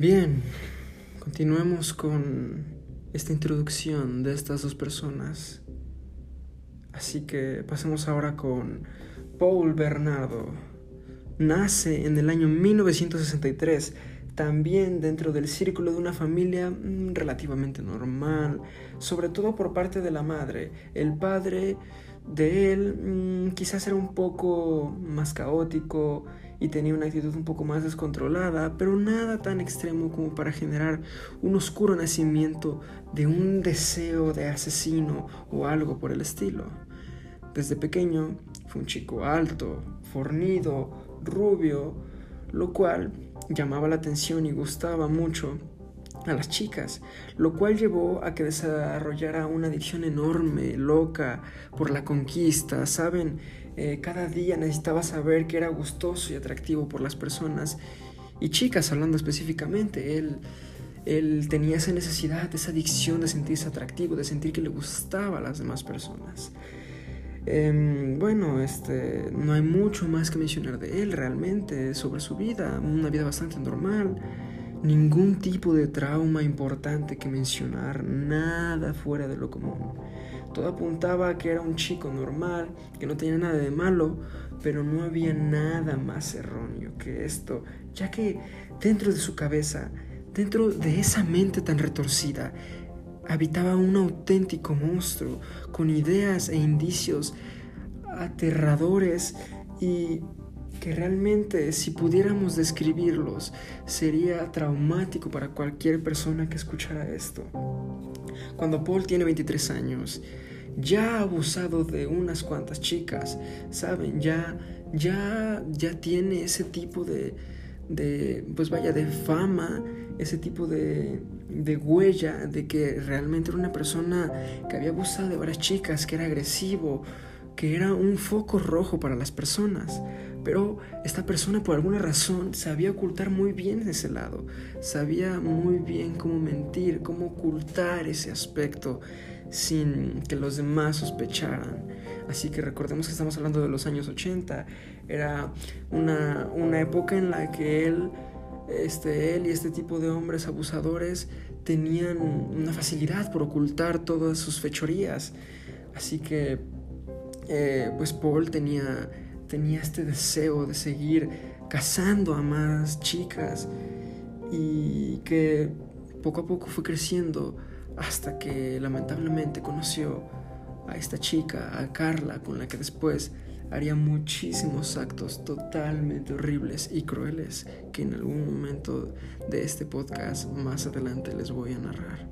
Bien, continuemos con esta introducción de estas dos personas. Así que pasemos ahora con Paul Bernardo. Nace en el año 1963, también dentro del círculo de una familia mm, relativamente normal, sobre todo por parte de la madre. El padre de él mm, quizás era un poco más caótico y tenía una actitud un poco más descontrolada, pero nada tan extremo como para generar un oscuro nacimiento de un deseo de asesino o algo por el estilo. Desde pequeño fue un chico alto, fornido, rubio, lo cual llamaba la atención y gustaba mucho a las chicas, lo cual llevó a que desarrollara una adicción enorme, loca, por la conquista, ¿saben? Eh, cada día necesitaba saber que era gustoso y atractivo por las personas y chicas, hablando específicamente, él, él tenía esa necesidad, esa adicción de sentirse atractivo, de sentir que le gustaba a las demás personas. Em, bueno, este, no hay mucho más que mencionar de él realmente, sobre su vida, una vida bastante normal ningún tipo de trauma importante que mencionar, nada fuera de lo común. Todo apuntaba a que era un chico normal, que no tenía nada de malo, pero no había nada más erróneo que esto, ya que dentro de su cabeza, dentro de esa mente tan retorcida, habitaba un auténtico monstruo con ideas e indicios aterradores y que realmente si pudiéramos describirlos sería traumático para cualquier persona que escuchara esto. Cuando Paul tiene 23 años, ya ha abusado de unas cuantas chicas, saben, ya ya ya tiene ese tipo de de pues vaya de fama, ese tipo de de huella de que realmente era una persona que había abusado de varias chicas, que era agresivo, que era un foco rojo para las personas. Pero esta persona por alguna razón sabía ocultar muy bien ese lado, sabía muy bien cómo mentir, cómo ocultar ese aspecto sin que los demás sospecharan. Así que recordemos que estamos hablando de los años 80, era una, una época en la que él, este, él y este tipo de hombres abusadores tenían una facilidad por ocultar todas sus fechorías. Así que, eh, pues Paul tenía tenía este deseo de seguir cazando a más chicas y que poco a poco fue creciendo hasta que lamentablemente conoció a esta chica, a Carla, con la que después haría muchísimos actos totalmente horribles y crueles que en algún momento de este podcast más adelante les voy a narrar.